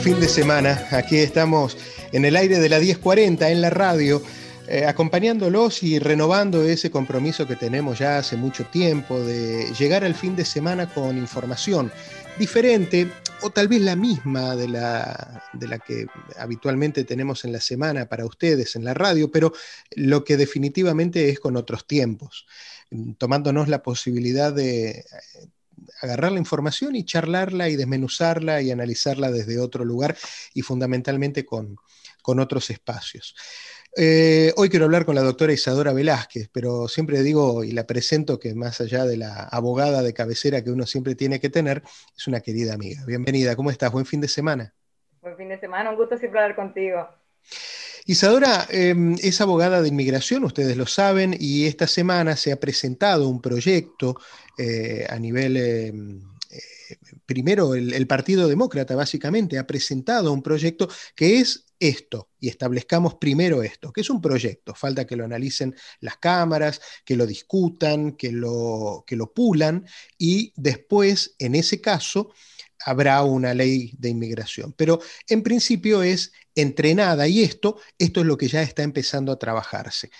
Fin de semana. Aquí estamos en el aire de la 1040 en la radio eh, acompañándolos y renovando ese compromiso que tenemos ya hace mucho tiempo de llegar al fin de semana con información diferente o tal vez la misma de la, de la que habitualmente tenemos en la semana para ustedes en la radio, pero lo que definitivamente es con otros tiempos, tomándonos la posibilidad de agarrar la información y charlarla y desmenuzarla y analizarla desde otro lugar y fundamentalmente con, con otros espacios. Eh, hoy quiero hablar con la doctora Isadora Velázquez, pero siempre digo y la presento que más allá de la abogada de cabecera que uno siempre tiene que tener, es una querida amiga. Bienvenida, ¿cómo estás? Buen fin de semana. Buen fin de semana, un gusto siempre hablar contigo. Isadora em, es abogada de inmigración, ustedes lo saben, y esta semana se ha presentado un proyecto eh, a nivel em, primero el, Partido Demócrata básicamente ha presentado un proyecto que es esto, y establezcamos primero esto, que es un proyecto, falta que lo analicen las cámaras, que lo discutan, que lo, que lo pulan, y después, en ese caso, habrá una ley de inmigración. Pero en principio es entrenada y esto, esto es lo que ya está empezando a trabajarse.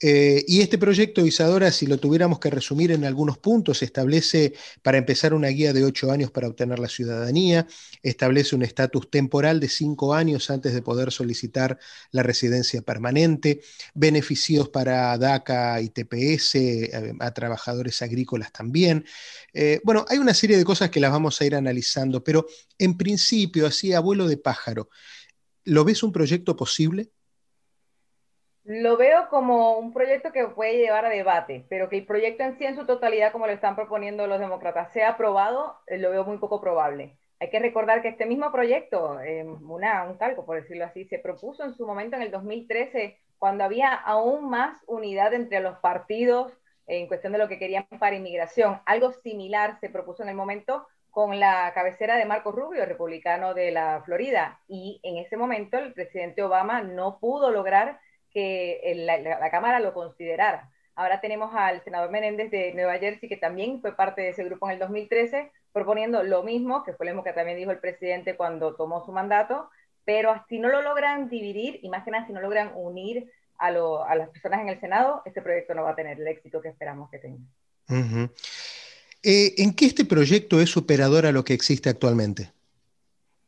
Eh, y este proyecto, Isadora, si lo tuviéramos que resumir en algunos puntos, establece para empezar una guía de ocho años para obtener la ciudadanía, establece un estatus temporal de cinco años antes de poder solicitar la residencia permanente, beneficios para DACA y TPS, eh, a, trabajadores agrícolas también. Eh, bueno, hay una serie de cosas que las vamos a ir analizando, pero en principio, así, abuelo de pájaro, ¿lo ves un proyecto posible? Lo veo como un proyecto que puede llevar a debate, pero que el proyecto en sí, en su totalidad, como lo están proponiendo los demócratas, sea aprobado, eh, lo veo muy poco probable. Hay que recordar que este mismo proyecto, eh, una, un calco, por decirlo así, se propuso en su momento en el 2013, cuando había aún más unidad entre los partidos en cuestión de lo que querían para inmigración. Algo similar se propuso en el momento con la cabecera de Marco Rubio, republicano de la Florida, y en ese momento el presidente Obama no pudo lograr que la, Cámara lo considerara. Ahora tenemos al senador Menéndez de Nueva Jersey, que también fue parte de ese grupo en el 2013, proponiendo lo mismo, que fue lo mismo que también dijo el presidente cuando tomó su mandato, pero si no lo logran dividir, y más que nada si no logran unir a, las personas en el Senado, este proyecto no va a tener el éxito que esperamos que tenga. Eh, ¿En qué este proyecto es superador a lo que existe actualmente?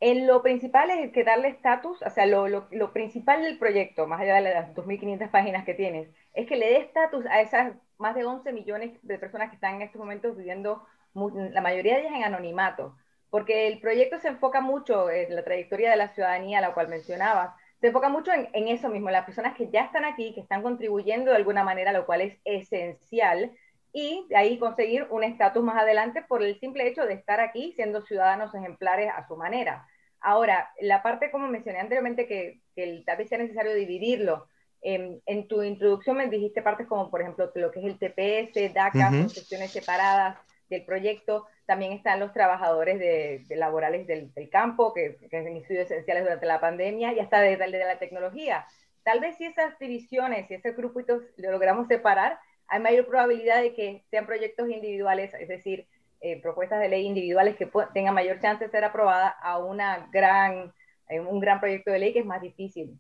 En lo principal es que darle estatus, o sea, lo, principal del proyecto, más allá de las 2.500 páginas que tienes, es que le dé estatus a esas más de 11 millones de personas que están en estos momentos viviendo, la mayoría de ellas en anonimato, porque el proyecto se enfoca mucho en la trayectoria de la ciudadanía, la cual mencionabas, se enfoca mucho en, en eso mismo, las personas que ya están aquí, que están contribuyendo de alguna manera, lo cual es esencial, y de ahí conseguir un estatus más adelante por el simple hecho de estar aquí siendo ciudadanos ejemplares a su manera. Ahora, la parte, como mencioné anteriormente, que, que tal vez sea necesario dividirlo, em, en tu introducción me dijiste partes como, por ejemplo, lo que es el TPS, DACA, uh secciones separadas del proyecto. También están los trabajadores de, laborales del, campo, que, que, han sido esenciales durante la pandemia, y hasta de, de, la tecnología. Tal vez si esas divisiones, si ese grupitos lo logramos separar, hay mayor probabilidad de que sean proyectos individuales, es decir, eh, propuestas de ley individuales que tengan mayor chance de ser aprobada a una gran, eh, un gran proyecto de ley que es más difícil.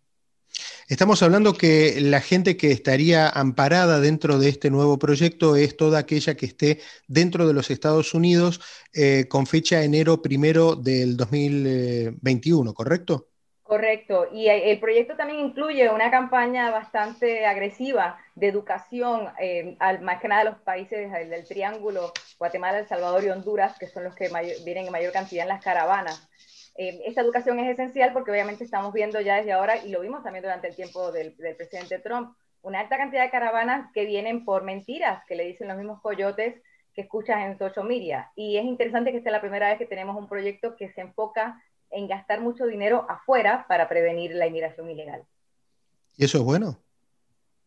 Estamos hablando que la gente que estaría amparada dentro de este nuevo proyecto es toda aquella que esté dentro de los Estados Unidos eh, con fecha enero primero del 2021, ¿correcto? Correcto, y el proyecto también incluye una campaña bastante agresiva de educación, eh, al, más que nada los países del, Triángulo, Guatemala, El Salvador y Honduras, que son los que vienen en mayor cantidad en las caravanas. Eh, esta educación es esencial porque obviamente estamos viendo ya desde ahora, y lo vimos también durante el tiempo del, del presidente Trump, una alta cantidad de caravanas que vienen por mentiras que le dicen los mismos coyotes que escuchas en social media. Y es interesante que esta es la primera vez que tenemos un proyecto que se enfoca en gastar mucho dinero afuera para prevenir la inmigración ilegal. ¿Y eso es bueno?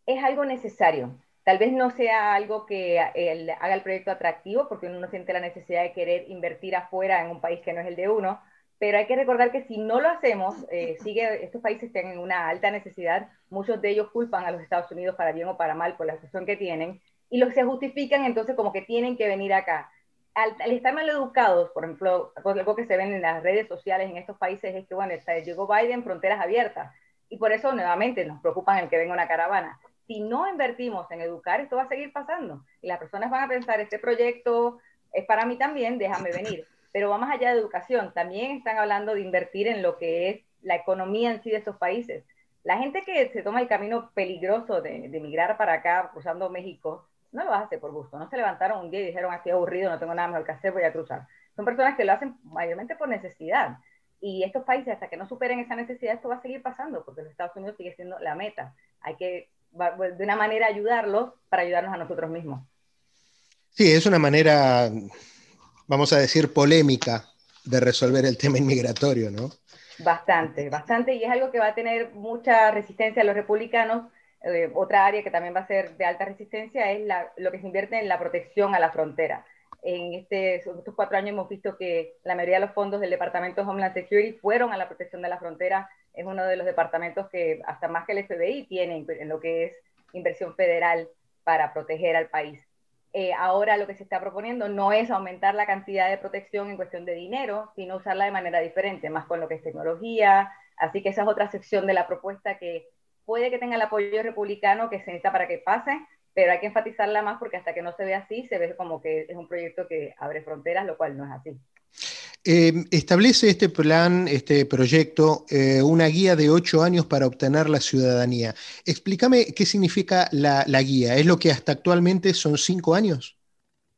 Es algo necesario. Tal vez no sea algo que haga el proyecto atractivo, porque uno no siente la necesidad de querer invertir afuera en un país que no es el de uno, pero hay que recordar que si no lo hacemos, eh, sigue, estos países tienen una alta necesidad, muchos de ellos culpan a los Estados Unidos para bien o para mal por la situación que tienen, y los se justifican entonces como que tienen que venir acá al, estar mal educados, por ejemplo, algo que se ven en las redes sociales en estos países es que, bueno, está, llegó Biden, fronteras abiertas, y por eso nuevamente nos preocupan el que venga una caravana. Si no invertimos en educar, esto va a seguir pasando, y las personas van a pensar, este proyecto es para mí también, déjame venir. Pero vamos allá de educación, también están hablando de invertir en lo que es la economía en sí de estos países. La gente que se toma el camino peligroso de, de migrar para acá, cruzando México, no lo hace por gusto, no se levantaron un día y dijeron, estoy aburrido, no tengo nada mejor que hacer, voy a cruzar. Son personas que lo hacen mayormente por necesidad. Y estos países, hasta que no superen esa necesidad, esto va a seguir pasando, porque los Estados Unidos sigue siendo la meta. Hay que, de una manera, ayudarlos para ayudarnos a nosotros mismos. Sí, es una manera, vamos a decir, polémica de resolver el tema inmigratorio, ¿no? Bastante, bastante, y es algo que va a tener mucha resistencia a los republicanos, eh, otra área que también va a ser de alta resistencia es lo que se invierte en la protección a la frontera. En este, estos cuatro años hemos visto que la mayoría de los fondos del Departamento de Homeland Security fueron a la protección de la frontera. Es uno de los departamentos que, hasta más que el FBI, tiene en lo que es inversión federal para proteger al país. Eh, ahora lo que se está proponiendo no es aumentar la cantidad de protección en cuestión de dinero, sino usarla de manera diferente, más con lo que es tecnología. Así que esa es otra sección de la propuesta que puede que tenga el apoyo republicano que se necesita para que pase, pero hay que enfatizarla más porque hasta que no se ve así, se ve como que es un proyecto que abre fronteras, lo cual no es así. Em, establece este plan, este proyecto, eh, una guía de ocho años para obtener la ciudadanía. Explícame qué significa la, guía. ¿Es lo que hasta actualmente son cinco años?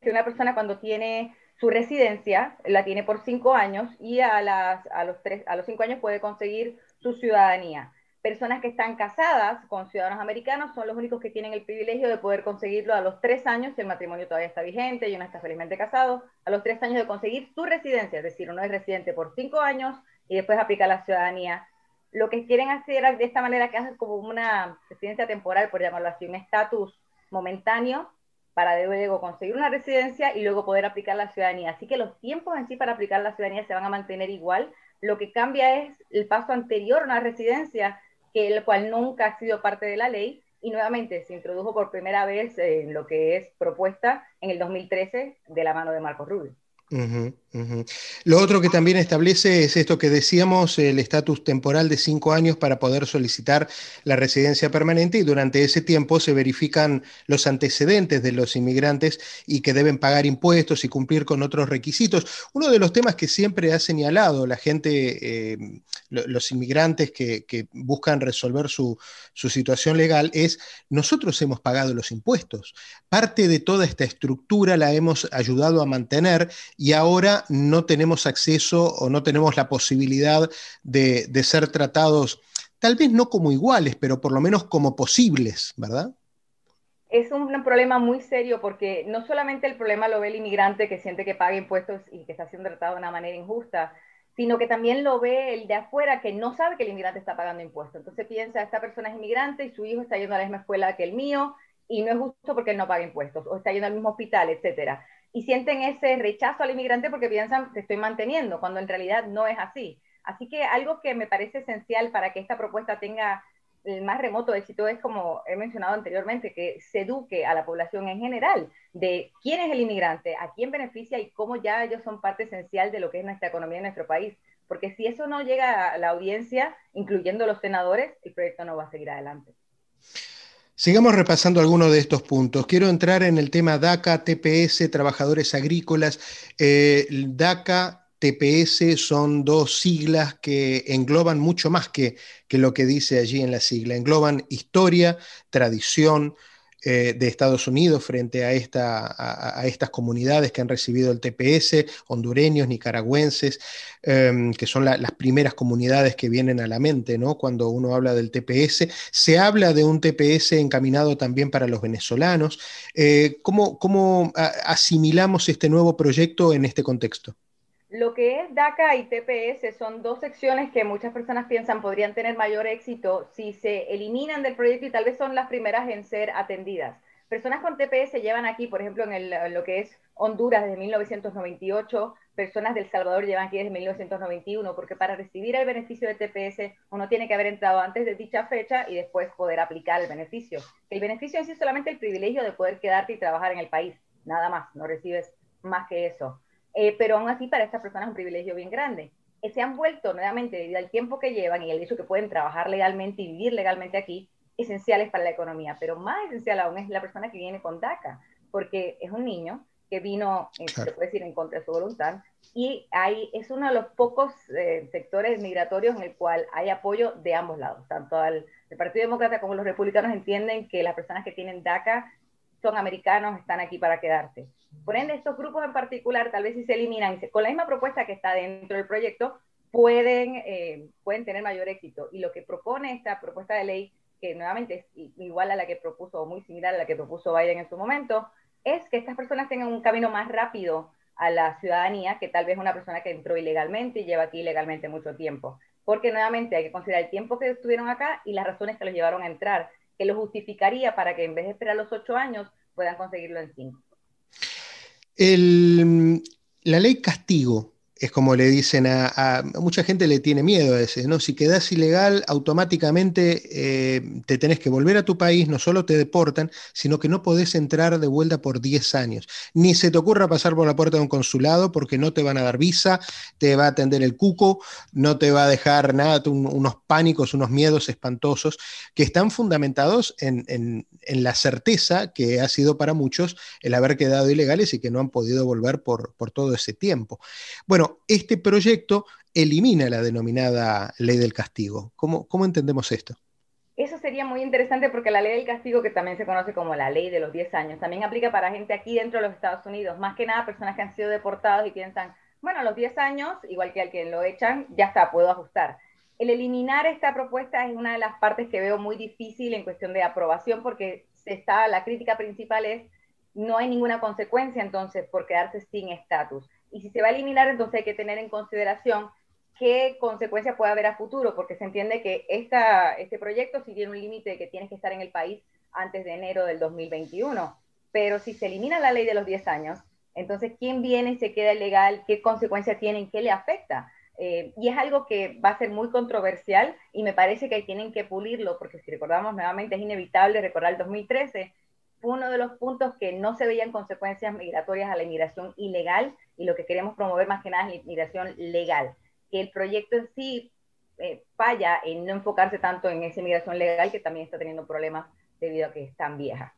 Que una persona cuando tiene su residencia, la tiene por cinco años y a, las, a, los, tres, a los cinco años puede conseguir su ciudadanía personas que están casadas con ciudadanos americanos son los únicos que tienen el privilegio de poder conseguirlo a los tres años, si el matrimonio todavía está vigente y uno está felizmente casado, a los tres años de conseguir su residencia, es decir, uno es residente por cinco años y después aplica la ciudadanía. Lo que quieren hacer de esta manera, que hacen como una residencia temporal, por llamarlo así, un estatus momentáneo para luego conseguir una residencia y luego poder aplicar la ciudadanía. Así que los tiempos en sí para aplicar la ciudadanía se van a mantener igual. Lo que cambia es el paso anterior a una residencia, que el cual nunca ha sido parte de la ley y nuevamente se introdujo por primera vez en lo que es propuesta en el 2013 de la mano de Marcos Rubio. Lo otro que también establece es esto que decíamos, el estatus temporal de cinco años para poder solicitar la residencia permanente y durante ese tiempo se verifican los antecedentes de los inmigrantes y que deben pagar impuestos y cumplir con otros requisitos. Uno de los temas que siempre ha señalado la gente, eh, los inmigrantes que, buscan resolver su, su situación legal es, nosotros hemos pagado los impuestos. Parte de toda esta estructura la hemos ayudado a mantener y ahora no tenemos acceso o no tenemos la posibilidad de, ser tratados, tal vez no como iguales, pero por lo menos como posibles, ¿verdad? Es un, problema muy serio porque no solamente el problema lo ve el inmigrante que siente que paga impuestos y que está siendo tratado de una manera injusta, sino que también lo ve el de afuera que no sabe que el inmigrante está pagando impuestos. Entonces piensa, esta persona es inmigrante y su hijo está yendo a la misma escuela que el mío y no es justo porque él no paga impuestos o está yendo al mismo hospital, etcétera y sienten ese rechazo al inmigrante porque piensan que estoy manteniendo, cuando en realidad no es así. Así que algo que me parece esencial para que esta propuesta tenga el más remoto éxito es, como he mencionado anteriormente, que se eduque a la población en general de quién es el inmigrante, a quién beneficia y cómo ya ellos son parte esencial de lo que es nuestra economía en nuestro país. Porque si eso no llega a la audiencia, incluyendo los senadores, el proyecto no va a seguir adelante. Sigamos repasando algunos de estos puntos. Quiero entrar en el tema DACA, TPS, trabajadores agrícolas. Eh, DACA, TPS son dos siglas que engloban mucho más que, que lo que dice allí en la sigla. Engloban historia, tradición, eh, de Estados Unidos frente a, esta, a, estas comunidades que han recibido el TPS, hondureños, nicaragüenses, em, que son las primeras comunidades que vienen a la mente ¿no? cuando uno habla del TPS. Se habla de un TPS encaminado también para los venezolanos. Eh, ¿Cómo, cómo asimilamos este nuevo proyecto en este contexto? Lo que es DACA y TPS son dos secciones que muchas personas piensan podrían tener mayor éxito si se eliminan del proyecto y tal vez son las primeras en ser atendidas. Personas con TPS llevan aquí, por ejemplo, en lo que es Honduras desde 1998, personas del Salvador llevan aquí desde 1991, porque para recibir el beneficio de TPS uno tiene que haber entrado antes de dicha fecha y después poder aplicar el beneficio. El beneficio es solamente el privilegio de poder quedarte y trabajar en el país, nada más, no recibes más que eso. Eh, pero aún así para estas personas es un privilegio bien grande. Eh, se han vuelto nuevamente, debido al tiempo que llevan y el hecho que pueden trabajar legalmente y vivir legalmente aquí, esenciales para la economía. Pero más esencial aún es la persona que viene con DACA, porque es un niño que vino, eh, se puede decir, en contra de su voluntad, y hay, es uno de los pocos sectores migratorios en el cual hay apoyo de ambos lados, tanto al, el Partido Demócrata como los republicanos entienden que las personas que tienen DACA son americanos, están aquí para quedarse. Por ende, estos grupos en particular, tal vez si se eliminan, con la misma propuesta que está dentro del proyecto, pueden, eh, pueden tener mayor éxito. Y lo que propone esta propuesta de ley, que nuevamente es igual a la que propuso, o muy similar a la que propuso Biden en su momento, es que estas personas tengan un camino más rápido a la ciudadanía que tal vez una persona que entró ilegalmente y lleva aquí ilegalmente mucho tiempo. Porque nuevamente hay que considerar el tiempo que estuvieron acá y las razones que los llevaron a entrar que lo justificaría para que en vez de esperar los ocho años puedan conseguirlo en cinco. la ley castigo es como le dicen a, mucha gente le tiene miedo a ese, ¿no? Si quedas ilegal, automáticamente eh, te tenés que volver a tu país, no solo te deportan, sino que no podés entrar de vuelta por 10 años. Ni se te ocurra pasar por la puerta de un consulado porque no te van a dar visa, te va a atender el cuco, no te va a dejar nada, unos pánicos, unos miedos espantosos que están fundamentados en, la certeza que ha sido para muchos el haber quedado ilegales y que no han podido volver por, por todo ese tiempo. Bueno, este proyecto elimina la denominada ley del castigo. ¿Cómo, cómo entendemos esto? Eso sería muy interesante porque la ley del castigo, que también se conoce como la ley de los 10 años, también aplica para gente aquí dentro de los Estados Unidos, más que nada personas que han sido deportados y piensan, bueno, a los 10 años, igual que al que lo echan, ya está, puedo ajustar. El eliminar esta propuesta es una de las partes que veo muy difícil en cuestión de aprobación porque está, la crítica principal es no hay ninguna consecuencia entonces por quedarse sin estatus. Y si se va a eliminar, entonces hay que tener en consideración qué consecuencias puede haber a futuro, porque se entiende que esta, este proyecto sí tiene un límite de que tienes que estar en el país antes de enero del 2021. Pero si se elimina la ley de los 10 años, entonces, ¿quién viene y se queda ilegal? ¿Qué consecuencias tienen? ¿Qué le afecta? Eh, y es algo que va a ser muy controversial y me parece que ahí tienen que pulirlo, porque si recordamos nuevamente, es inevitable recordar el 2013, uno de los puntos que no se veían consecuencias migratorias a la inmigración ilegal y lo que queremos promover más que nada es la inmigración legal. Que el proyecto en sí eh, falla en no enfocarse tanto en esa inmigración legal que también está teniendo problemas debido a que es tan vieja.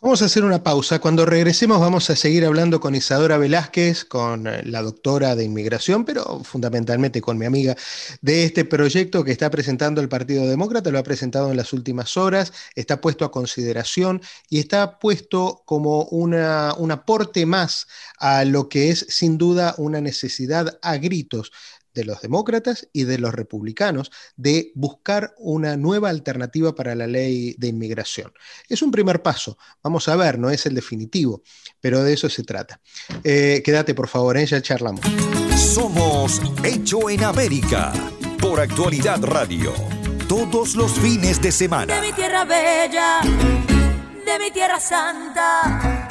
Vamos a hacer una pausa. Cuando regresemos vamos a seguir hablando con Isadora Velázquez, con eh, la doctora de inmigración, pero fundamentalmente con mi amiga de este proyecto que está presentando el Partido Demócrata, lo ha presentado en las últimas horas, está puesto a consideración y está puesto como una, un aporte más a lo que es sin duda una necesidad a gritos de los demócratas y de los republicanos de buscar una nueva alternativa para la ley de inmigración. Es un primer paso, vamos a ver, no es el definitivo, pero de eso se trata. Eh, quédate por favor, ¿eh? ya charlamos. Somos Hecho en América por Actualidad Radio, todos los fines de semana. De mi tierra bella, de mi tierra santa,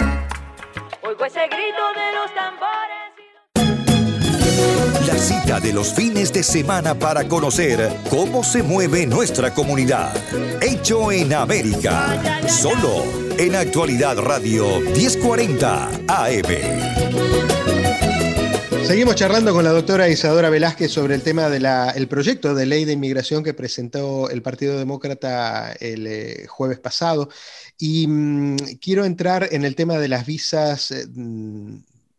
oigo ese grito de los tambores cita de los fines de semana para conocer cómo se mueve nuestra comunidad. Hecho en América. Solo en Actualidad Radio 1040 AM. Seguimos charlando con la doctora Isadora Velázquez sobre el tema del proyecto de ley de inmigración que presentó el Partido Demócrata el eh, jueves pasado. Y mm, quiero entrar en el tema de las visas. Eh,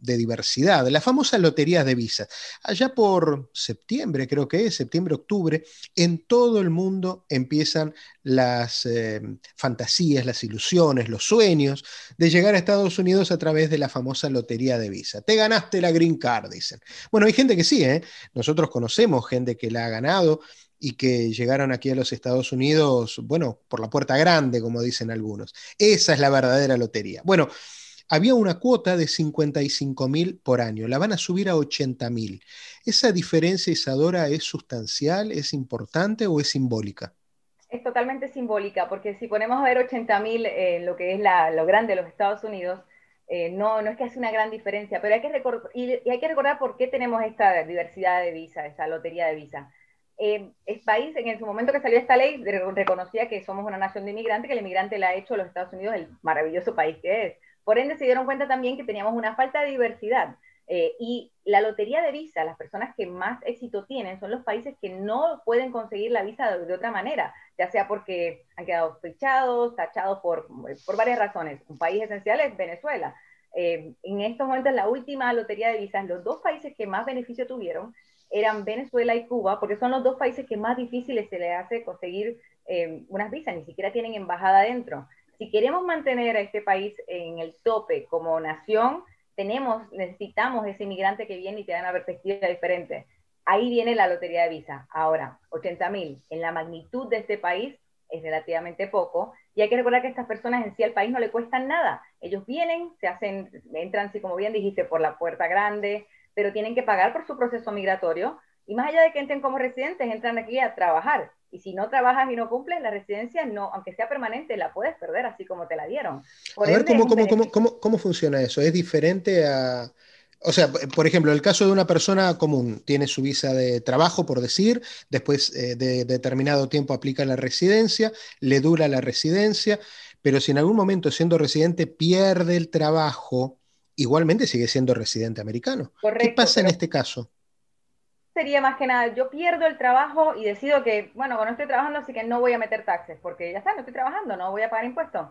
de diversidad, la famosa lotería de visas. Allá por septiembre, creo que es, septiembre, octubre, en todo el mundo empiezan las eh, fantasías, las ilusiones, los sueños de llegar a Estados Unidos a través de la famosa lotería de visa. Te ganaste la green card, dicen. Bueno, hay gente que sí, ¿eh? nosotros conocemos gente que la ha ganado y que llegaron aquí a los Estados Unidos, bueno, por la puerta grande, como dicen algunos. Esa es la verdadera lotería. Bueno, había una cuota de 55 mil por año, la van a subir a 80 mil. ¿Esa diferencia, Isadora, es sustancial, es importante o es simbólica? Es totalmente simbólica, porque si ponemos a ver 80 mil, en lo que es lo grande de los Estados Unidos, eh, no, no es que hace una gran diferencia, pero hay que, y, hay que recordar por qué tenemos esta diversidad de visa, esta lotería de visa. Eh, el país, en su momento que salió esta ley, reconocía que somos una nación de inmigrantes, que el inmigrante le ha hecho los Estados Unidos el maravilloso país que es. Por ende, se dieron cuenta también que teníamos una falta de diversidad. Eh, y la lotería de visa, las personas que más éxito tienen son los países que no pueden conseguir la visa de, otra manera, ya sea porque han quedado fichados, tachados por, por varias razones. Un país esencial es Venezuela. Eh, en estos momentos, la última lotería de visas, los dos países que más beneficio tuvieron eran Venezuela y Cuba, porque son los dos países que más difíciles se les hace conseguir eh, unas visas, ni siquiera tienen embajada dentro. Si queremos mantener a este país en el tope como nación, tenemos, necesitamos ese inmigrante que viene y te da una perspectiva diferente. Ahí viene la lotería de visa. Ahora, 80 mil en la magnitud de este país es relativamente poco. Y hay que recordar que estas personas en sí al país no le cuestan nada. Ellos vienen, se hacen, entran, si como bien dijiste, por la puerta grande, pero tienen que pagar por su proceso migratorio. Y más allá de que entren como residentes, entran aquí a trabajar. Y si no trabajas y no cumples, la residencia, no, aunque sea permanente, la puedes perder así como te la dieron. a ver, ¿cómo, cómo, cómo, cómo, funciona eso? ¿Es diferente a, o sea, por ejemplo, el caso de una persona común, tiene su visa de trabajo, por decir, después eh, de determinado tiempo aplica la residencia, le dura la residencia, pero si en algún momento siendo residente pierde el trabajo, igualmente sigue siendo residente americano. ¿Qué pasa en este caso? Sería más que nada, yo pierdo el trabajo y decido que, bueno, cuando estoy trabajando, así que no voy a meter taxes, porque ya está, no estoy trabajando, no voy a pagar impuestos.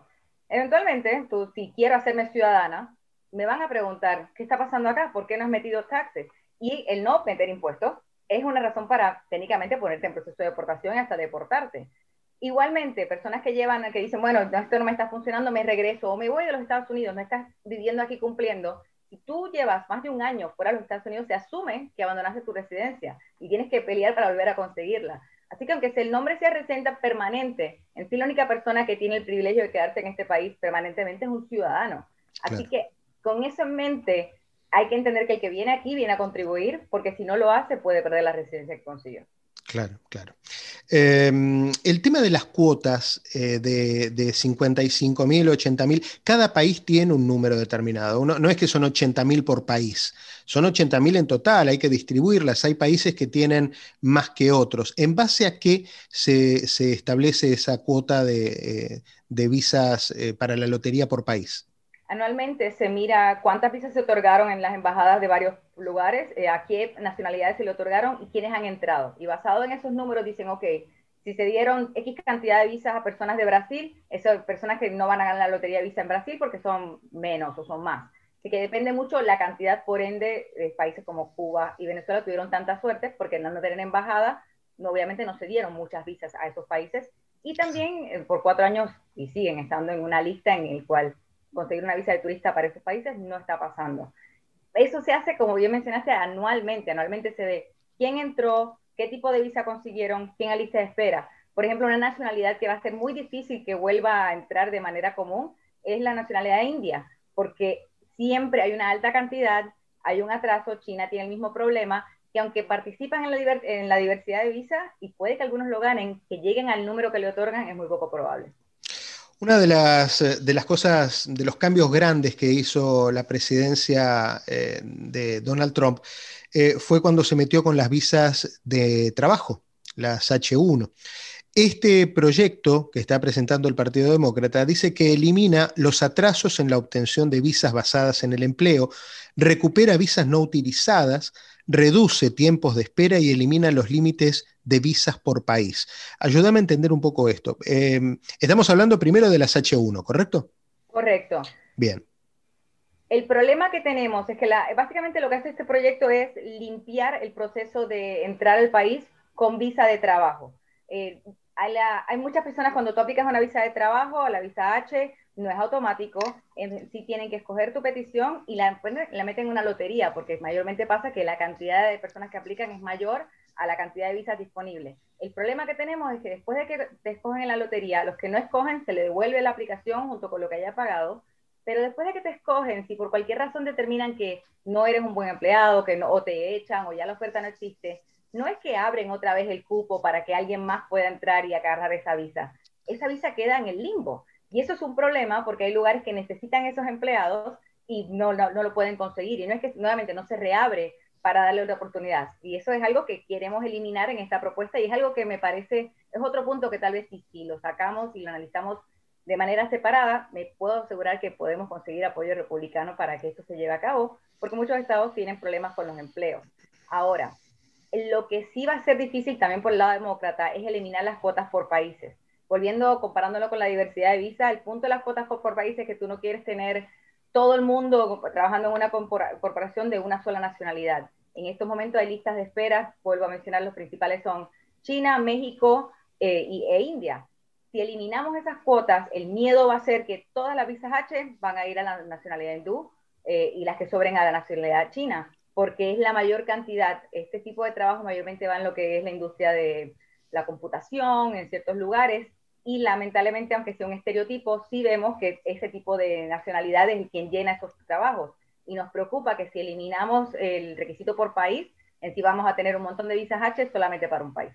Eventualmente, tú, si quiero hacerme ciudadana, me van a preguntar, ¿qué está pasando acá? ¿Por qué no has metido taxes? Y el no meter impuestos es una razón para técnicamente ponerte en proceso de deportación y hasta deportarte. Igualmente, personas que llevan, que dicen, bueno, esto no me está funcionando, me regreso o me voy de los Estados Unidos, no estás viviendo aquí cumpliendo. Si tú llevas más de un año fuera de los Estados Unidos, se asume que abandonaste tu residencia y tienes que pelear para volver a conseguirla. Así que aunque el nombre sea residente permanente, en sí la única persona que tiene el privilegio de quedarse en este país permanentemente es un ciudadano. Así que con eso en mente, hay que entender que el que viene aquí viene a contribuir, porque si no lo hace puede perder la residencia que consiguió. Claro, claro. Em, el tema de las cuotas eh, de, de 55 mil, 80 mil, cada país tiene un número determinado. no es que son 80 mil por país, son 80 mil en total, hay que distribuirlas. Hay países que tienen más que otros. ¿En base a qué se, establece esa cuota de, eh, visas eh, para la lotería por país? Anualmente se mira cuántas visas se otorgaron en las embajadas de varios lugares, eh, a qué nacionalidades se le otorgaron y quiénes han entrado. Y basado en esos números dicen, ok, si se dieron X cantidad de visas a personas de Brasil, esas personas que no van a ganar la lotería de visa en Brasil porque son menos o son más. Así que depende mucho la cantidad, por ende, de países como Cuba y Venezuela tuvieron tanta suerte porque no tener embajada, no, obviamente no se dieron muchas visas a esos países. Y también eh, por cuatro años, y siguen estando en una lista en el cual conseguir una visa de turista para esos países no está pasando. Eso se hace, como bien mencionaste, anualmente. Anualmente se ve quién entró, qué tipo de visa consiguieron, quién a lista de espera. Por ejemplo, una nacionalidad que va a ser muy difícil que vuelva a entrar de manera común es la nacionalidad india, porque siempre hay una alta cantidad, hay un atraso, China tiene el mismo problema, que aunque participan en la, en la diversidad de visas y puede que algunos lo ganen, que lleguen al número que le otorgan es muy poco probable. Una de las, eh, de las cosas, de los cambios grandes que hizo la presidencia eh, de Donald Trump eh, fue cuando se metió con las visas de trabajo, las H1. Este proyecto que está presentando el Partido Demócrata dice que elimina los atrasos en la obtención de visas basadas en el empleo, recupera visas no utilizadas, reduce tiempos de espera y elimina los límites de visas por país. Ayúdame a entender un poco esto. Em, estamos hablando primero de las H1, ¿correcto? Correcto. Bien. El problema que tenemos es que la, básicamente lo que hace este proyecto es limpiar el proceso de entrar al país con visa de trabajo. Eh, hay, hay, muchas personas cuando tú aplicas una visa de trabajo, la visa H, no es automático, sí tienen que escoger tu petición y la, la meten en una lotería, porque mayormente pasa que la cantidad de personas que aplican es mayor a la cantidad de visas disponibles. El problema que tenemos es que después de que te escogen en la lotería, los que no escogen se le devuelve la aplicación junto con lo que haya pagado, pero después de que te escogen, si por cualquier razón determinan que no eres un buen empleado, que no, o te echan o ya la oferta no existe, no es que abren otra vez el cupo para que alguien más pueda entrar y agarrar esa visa. Esa visa queda en el limbo. Y eso es un problema porque hay lugares que necesitan esos empleados y no, lo pueden conseguir. Y no es que nuevamente no se reabre para darle otra oportunidad. Y eso es algo que queremos eliminar en esta propuesta y es algo que me parece, es otro punto que tal vez si lo sacamos y lo analizamos de manera separada, me puedo asegurar que podemos conseguir apoyo republicano para que esto se lleve a cabo, porque muchos estados tienen problemas con los empleos. Ahora, lo que sí va a ser difícil también por el lado demócrata es eliminar las cuotas por países. Volviendo, comparándolo con la diversidad de visa, el punto de las cuotas por, países es que tú no quieres tener todo el mundo trabajando en una corporación de una sola nacionalidad. En estos momentos hay listas de espera, vuelvo a mencionar, los principales son China, México eh, y, e India. Si eliminamos esas cuotas, el miedo va a ser que todas las visas H van a ir a la nacionalidad hindú eh, y las que sobren a la nacionalidad china, porque es la mayor cantidad. Este tipo de trabajo mayormente va en lo que es la industria de la computación, en ciertos lugares, y lamentablemente, aunque sea un estereotipo, sí vemos que ese tipo de nacionalidad es quien llena esos trabajos. Y nos preocupa que si eliminamos el requisito por país, en sí vamos a tener un montón de visas H solamente para un país.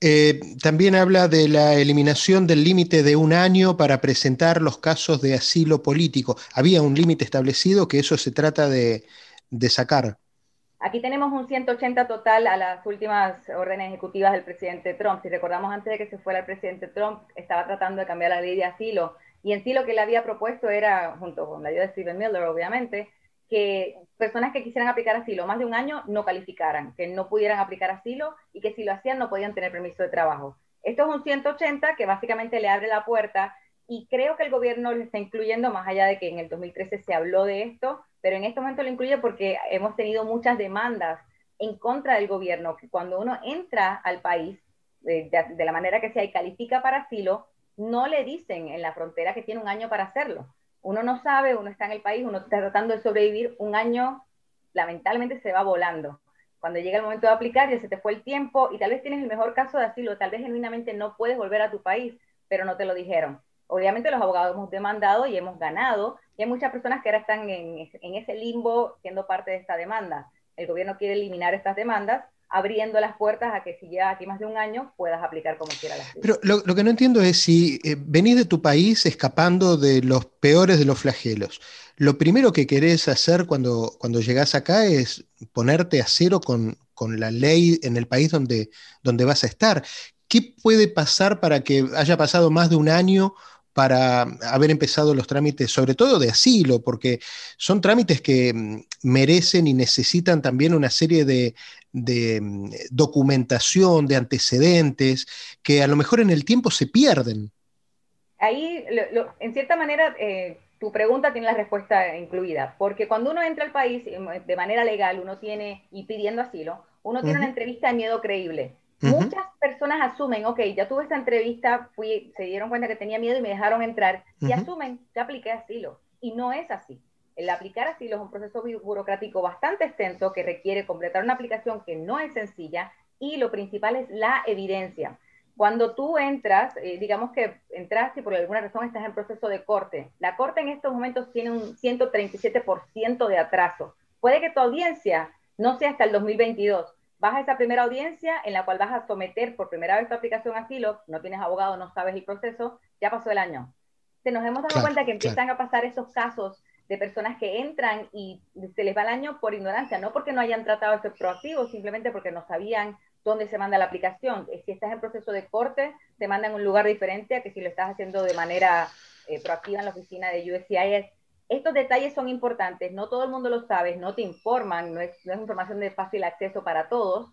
Eh, también habla de la eliminación del límite de un año para presentar los casos de asilo político. Había un límite establecido que eso se trata de, de sacar. Aquí tenemos un 180 total a las últimas órdenes ejecutivas del presidente Trump. Si recordamos antes de que se fuera el presidente Trump, estaba tratando de cambiar la ley de asilo y en sí lo que le había propuesto era, junto con la ayuda de Stephen Miller, obviamente, que personas que quisieran aplicar asilo más de un año no calificaran, que no pudieran aplicar asilo y que si lo hacían no podían tener permiso de trabajo. Esto es un 180 que básicamente le abre la puerta y creo que el gobierno lo está incluyendo, más allá de que en el 2013 se habló de esto, pero en este momento lo incluye porque hemos tenido muchas demandas en contra del gobierno, que cuando uno entra al país, de, la manera que sea y califica para asilo, no le dicen en la frontera que tiene un año para hacerlo. Uno no sabe, uno está en el país, uno está tratando de sobrevivir, un año lamentablemente se va volando. Cuando llega el momento de aplicar, ya se te fue el tiempo y tal vez tienes el mejor caso de asilo, tal vez genuinamente no puedes volver a tu país, pero no te lo dijeron. Obviamente los abogados hemos demandado y hemos ganado, y hay muchas personas que ahora están en, ese limbo siendo parte de esta demanda. El gobierno quiere eliminar estas demandas, abriendo las puertas a que si ya aquí más de un año puedas aplicar como quieras. Pero lo, que no entiendo es si eh, venís de tu país escapando de los peores de los flagelos. Lo primero que querés hacer cuando, cuando llegás acá es ponerte a cero con, con la ley en el país donde, donde vas a estar. ¿Qué puede pasar para que haya pasado más de un año para haber empezado los trámites, sobre todo de asilo, porque son trámites que mm, merecen y necesitan también una serie de, mm, documentación, de antecedentes, que a lo mejor en el tiempo se pierden. Ahí, en cierta manera, eh, tu pregunta tiene la respuesta incluida, porque cuando uno entra al país eh, de manera legal, uno tiene, y pidiendo asilo, uno tiene una entrevista de miedo creíble Muchas personas asumen, ok, ya tuve esta entrevista, fui, se dieron cuenta que tenía miedo y me dejaron entrar, y asumen que apliqué asilo. Y no es así. El aplicar asilo es un proceso burocrático bastante extenso que requiere completar una aplicación que no es sencilla y lo principal es la evidencia. Cuando tú entras, eh, digamos que entras y por alguna razón estás en proceso de corte, la corte en estos momentos tiene un 137% de atraso. Puede que tu audiencia no sea hasta el 2022, vas a esa primera audiencia en la cual vas a someter por primera vez tu aplicación a asilo, no tienes abogado, no sabes el proceso, ya pasó el año. Se nos hemos dado cuenta que empiezan a pasar esos casos de personas que entran y se les va el año por ignorancia, no porque no hayan tratado de ser proactivos, simplemente porque no sabían dónde se manda la aplicación. Eh, si estás en proceso de corte, te mandan a un lugar diferente a que si lo estás haciendo de manera eh, proactiva en la oficina de USCIS estos detalles son importantes, no todo el mundo lo sabe, no te informan, no es, información de fácil acceso para todos.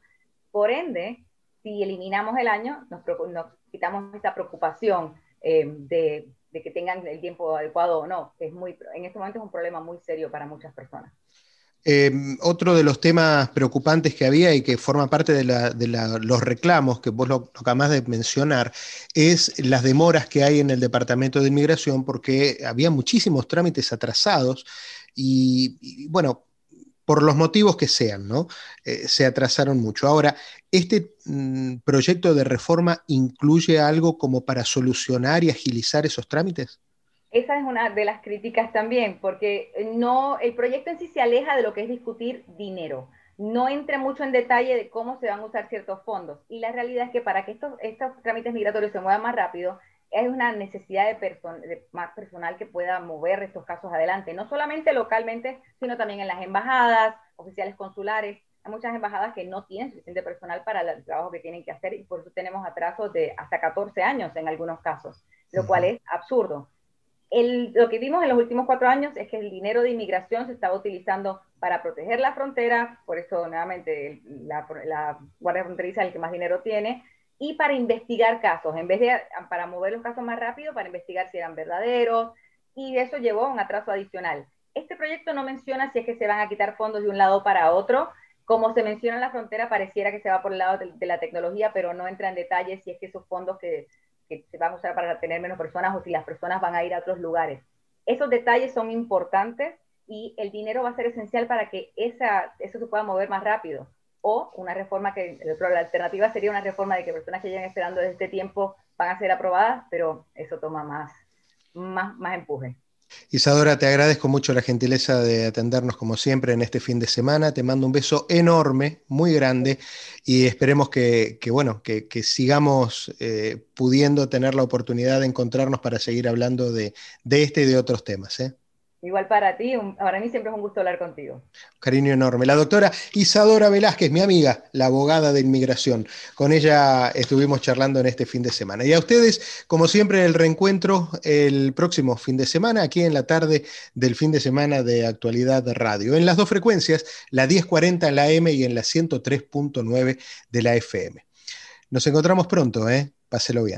Por ende, si eliminamos el año, nos, quitamos esta preocupación eh, de, de que tengan el tiempo adecuado o no. Es muy, en este momento es un problema muy serio para muchas personas. Em, otro de los temas preocupantes que había y que forma parte de, los reclamos que vos lo, acabas de mencionar es las demoras que hay en el Departamento de Inmigración porque había muchísimos trámites atrasados y, bueno, por los motivos que sean, ¿no? Eh, se atrasaron mucho. Ahora, ¿este mm, proyecto de reforma incluye algo como para solucionar y agilizar esos trámites? Esa es una de las críticas también, porque no, el proyecto en sí se aleja de lo que es discutir dinero. No entra mucho en detalle de cómo se van a usar ciertos fondos. Y la realidad es que para que estos, estos trámites migratorios se muevan más rápido, hay una necesidad de, más personal que pueda mover estos casos adelante, no solamente localmente, sino también en las embajadas, oficiales consulares. Hay muchas embajadas que no tienen suficiente personal para el trabajo que tienen que hacer y por eso tenemos atrasos de hasta 14 años en algunos casos, lo cual es absurdo lo que vimos en los últimos cuatro años es que el dinero de inmigración se estaba utilizando para proteger la frontera, por eso nuevamente la, Guardia Fronteriza es el que más dinero tiene, y para investigar casos, en vez de para mover los casos más rápido, para investigar si eran verdaderos, y eso llevó a un atraso adicional. Este proyecto no menciona si es que se van a quitar fondos de un lado para otro, como se menciona en la frontera, pareciera que se va por el lado de, de la tecnología, pero no entra en detalle si es que esos fondos que que se van a usar para tener menos personas o si las personas van a ir a otros lugares. Esos detalles son importantes y el dinero va a ser esencial para que esa, eso se pueda mover más rápido. O una reforma que, la alternativa sería una reforma de que personas que llegan esperando desde este tiempo van a ser aprobadas, pero eso toma más, más, más empuje. Isadora, te agradezco mucho la gentileza de atendernos como siempre en este fin de semana. Te mando un beso enorme, muy grande, y esperemos que, bueno, que, sigamos eh, pudiendo tener la oportunidad de encontrarnos para seguir hablando de, de este y de otros temas. ¿eh? Igual para ti, para mí siempre es un gusto hablar contigo. Cariño enorme. La doctora Isadora Velázquez, mi amiga, la abogada de inmigración. Con ella estuvimos charlando en este fin de semana. Y a ustedes, como siempre, el reencuentro el próximo fin de semana, aquí en la tarde del fin de semana de Actualidad Radio. En las dos frecuencias, la 1040 en la M y en la 103.9 de la FM. Nos encontramos pronto, ¿eh? Páselo bien.